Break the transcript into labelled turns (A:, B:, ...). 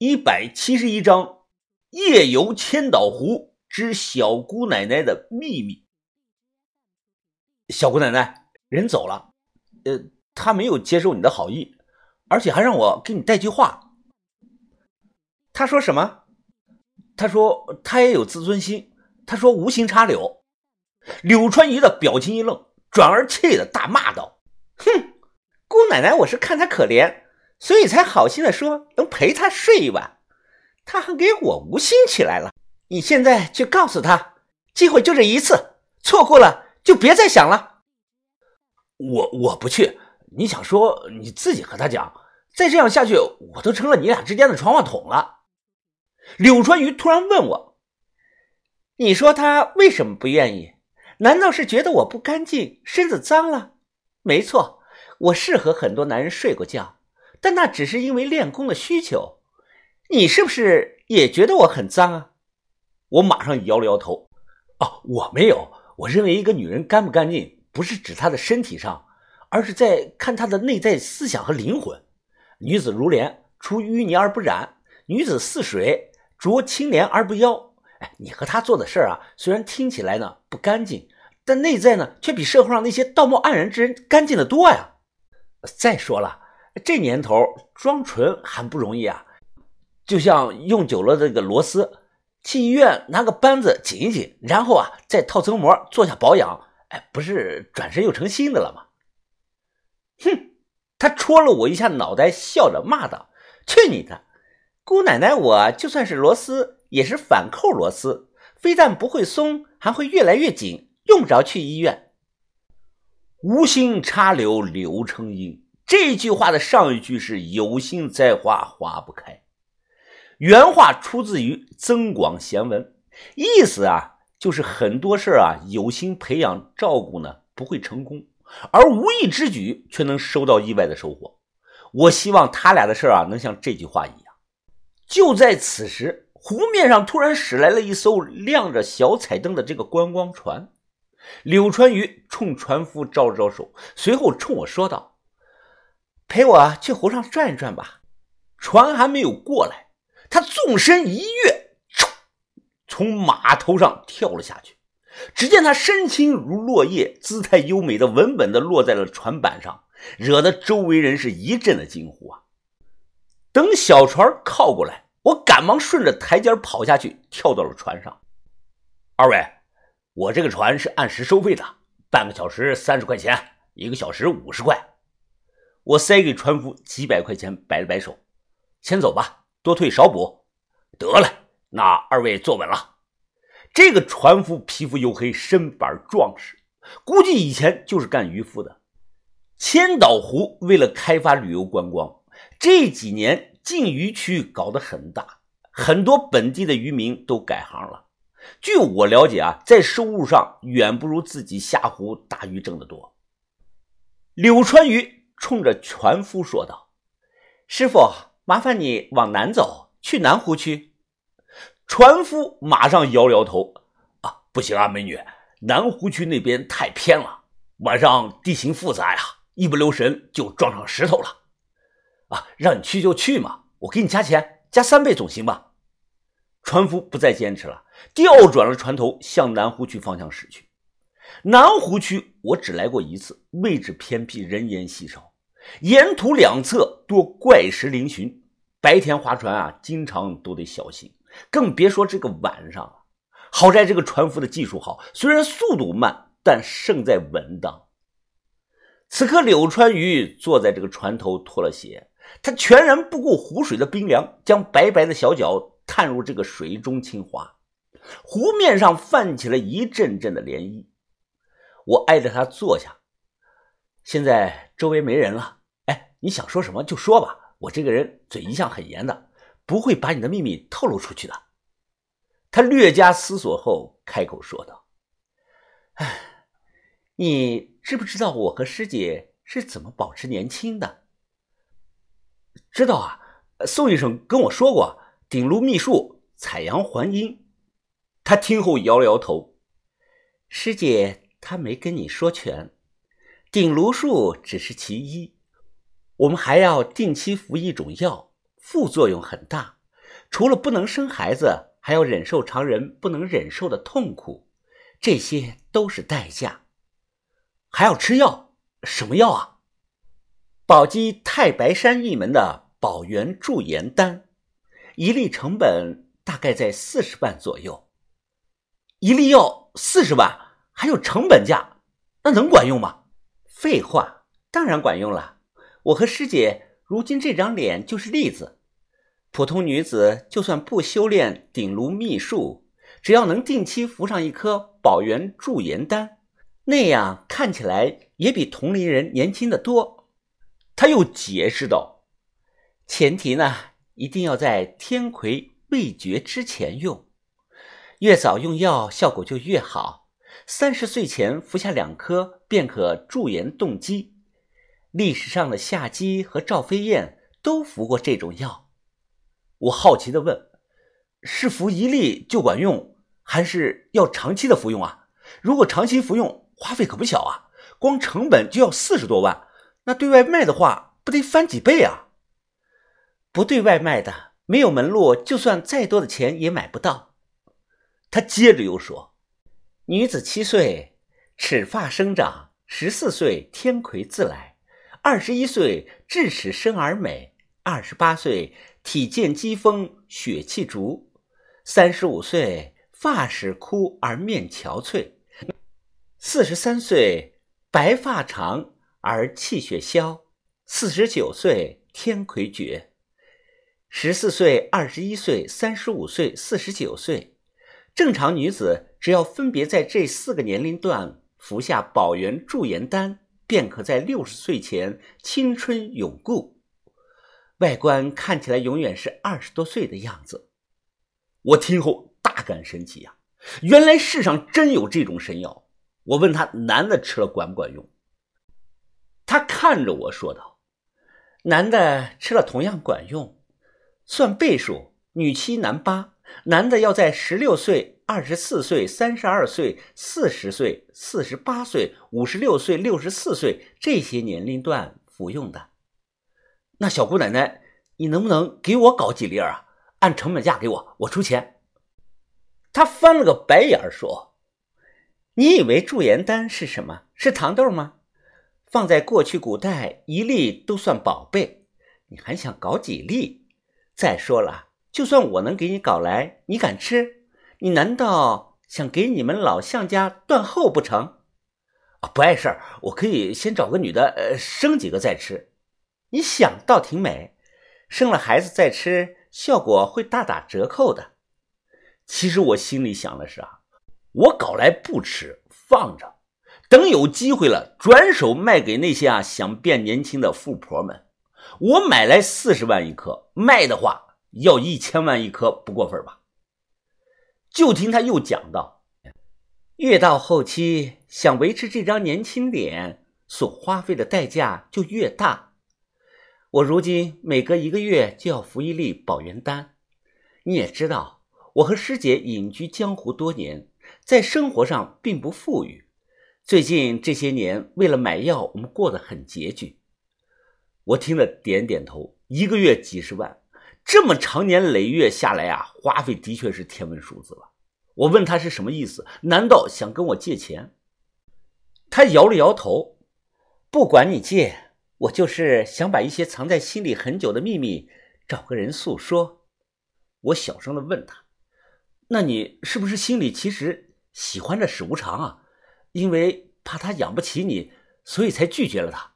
A: 一百七十一章：夜游千岛湖之小姑奶奶的秘密。小姑奶奶人走了，呃，他没有接受你的好意，而且还让我给你带句话。
B: 他说什么？
A: 他说他也有自尊心。他说无心插柳。柳川姨的表情一愣，转而气得大骂道：“
B: 哼，姑奶奶，我是看他可怜。”所以才好心的说能陪他睡一晚，他还给我无心起来了。你现在去告诉他，机会就这一次，错过了就别再想了。
A: 我我不去，你想说你自己和他讲。再这样下去，我都成了你俩之间的传话筒了。
B: 柳川鱼突然问我：“你说他为什么不愿意？难道是觉得我不干净，身子脏了？没错，我是和很多男人睡过觉。”但那只是因为练功的需求，你是不是也觉得我很脏啊？
A: 我马上摇了摇头。哦，我没有。我认为一个女人干不干净，不是指她的身体上，而是在看她的内在思想和灵魂。女子如莲，出淤泥而不染；女子似水，濯清涟而不妖。哎，你和她做的事儿啊，虽然听起来呢不干净，但内在呢却比社会上那些道貌岸然之人干净的多呀。再说了。这年头装纯还不容易啊，就像用久了这个螺丝，去医院拿个扳子紧一紧，然后啊再套层膜做下保养，哎，不是转身又成新的了吗？
B: 哼！他戳了我一下脑袋，笑着骂道：“去你的，姑奶奶！我就算是螺丝，也是反扣螺丝，非但不会松，还会越来越紧，用不着去医院。”
A: 无心插柳柳成荫。这句话的上一句是“有心栽花花不开”，原话出自于《增广贤文》，意思啊就是很多事啊有心培养照顾呢不会成功，而无意之举却能收到意外的收获。我希望他俩的事啊能像这句话一样。就在此时，湖面上突然驶来了一艘亮着小彩灯的这个观光船，柳川鱼冲船夫招了招手，随后冲我说道。
B: 陪我去湖上转一转吧。
A: 船还没有过来，他纵身一跃，从码头上跳了下去。只见他身轻如落叶，姿态优美的稳稳的落在了船板上，惹得周围人是一阵的惊呼啊！等小船靠过来，我赶忙顺着台阶跑下去，跳到了船上。二位，我这个船是按时收费的，半个小时三十块钱，一个小时五十块。我塞给船夫几百块钱，摆了摆手：“先走吧，多退少补。”得了，那二位坐稳了。这个船夫皮肤黝黑，身板壮实，估计以前就是干渔夫的。千岛湖为了开发旅游观光，这几年禁渔区搞得很大，很多本地的渔民都改行了。据我了解啊，在收入上远不如自己下湖打鱼挣得多。柳川鱼。冲着船夫说道：“
B: 师傅，麻烦你往南走，去南湖区。”
A: 船夫马上摇摇头：“啊，不行啊，美女，南湖区那边太偏了，晚上地形复杂呀，一不留神就撞上石头了。啊，让你去就去嘛，我给你加钱，加三倍总行吧？”船夫不再坚持了，调转了船头，向南湖区方向驶去。南湖区我只来过一次，位置偏僻，人烟稀少。沿途两侧多怪石嶙峋，白天划船啊，经常都得小心，更别说这个晚上了。好在这个船夫的技术好，虽然速度慢，但胜在稳当。此刻，柳川鱼坐在这个船头脱了鞋，他全然不顾湖水的冰凉，将白白的小脚探入这个水中轻划，湖面上泛起了一阵阵的涟漪。我挨着他坐下，现在周围没人了。哎你想说什么就说吧，我这个人嘴一向很严的，不会把你的秘密透露出去的。他略加思索后开口说道：“
B: 哎，你知不知道我和师姐是怎么保持年轻的？”“
A: 知道啊，宋医生跟我说过，顶炉秘术，采阳还阴。”他听后摇了摇头：“
B: 师姐，她没跟你说全，顶庐术只是其一。”我们还要定期服一种药，副作用很大，除了不能生孩子，还要忍受常人不能忍受的痛苦，这些都是代价。
A: 还要吃药，什么药啊？
B: 宝鸡太白山一门的宝元驻颜丹，一粒成本大概在四十万左右。
A: 一粒药四十万，还有成本价，那能管用吗？
B: 废话，当然管用了。我和师姐如今这张脸就是例子。普通女子就算不修炼顶炉秘术，只要能定期服上一颗宝元驻颜丹，那样看起来也比同龄人年轻的多。
A: 他又解释道：“
B: 前提呢，一定要在天魁未绝之前用，越早用药效果就越好。三十岁前服下两颗，便可驻颜动肌。历史上的夏姬和赵飞燕都服过这种药。”
A: 我好奇的问：“是服一粒就管用，还是要长期的服用啊？如果长期服用，花费可不小啊，光成本就要四十多万。那对外卖的话，不得翻几倍啊？
B: 不对外卖的，没有门路，就算再多的钱也买不到。”
A: 他接着又说：“
B: 女子七岁，齿发生长；十四岁，天魁自来；二十一岁，智齿生而美；二十八岁。”体健肌丰，血气足；三十五岁，发始枯而面憔悴；四十三岁，白发长而气血消；四十九岁，天魁绝；十四岁、二十一岁、三十五岁、四十九岁，正常女子只要分别在这四个年龄段服下宝元驻颜丹，便可在六十岁前青春永固。外观看起来永远是二十多岁的样子，
A: 我听后大感神奇呀！原来世上真有这种神药。我问他男的吃了管不管用？他看着我说道：“
B: 男的吃了同样管用，算倍数，女七男八。男的要在十六岁、二十四岁、三十二岁、四十岁、四十八岁、五十六岁、六十四岁这些年龄段服用的。”
A: 那小姑奶奶，你能不能给我搞几粒啊？按成本价给我，我出钱。
B: 他翻了个白眼说：“你以为驻颜丹是什么？是糖豆吗？放在过去古代，一粒都算宝贝，你还想搞几粒？再说了，就算我能给你搞来，你敢吃？你难道想给你们老向家断后不成？
A: 啊，不碍事儿，我可以先找个女的，呃，生几个再吃。”
B: 你想倒挺美，生了孩子再吃，效果会大打折扣的。
A: 其实我心里想的是啊，我搞来不吃，放着，等有机会了，转手卖给那些啊想变年轻的富婆们。我买来四十万一颗，卖的话要一千万一颗，不过分吧？就听他又讲到，
B: 越到后期，想维持这张年轻脸，所花费的代价就越大。我如今每隔一个月就要服一粒保元丹，你也知道，我和师姐隐居江湖多年，在生活上并不富裕。最近这些年，为了买药，我们过得很拮据。
A: 我听了点点头，一个月几十万，这么长年累月下来啊，花费的确是天文数字了。我问他是什么意思？难道想跟我借钱？
B: 他摇了摇头，不管你借。我就是想把一些藏在心里很久的秘密找个人诉说。
A: 我小声的问他：“那你是不是心里其实喜欢着史无常啊？因为怕他养不起你，所以才拒绝了他？”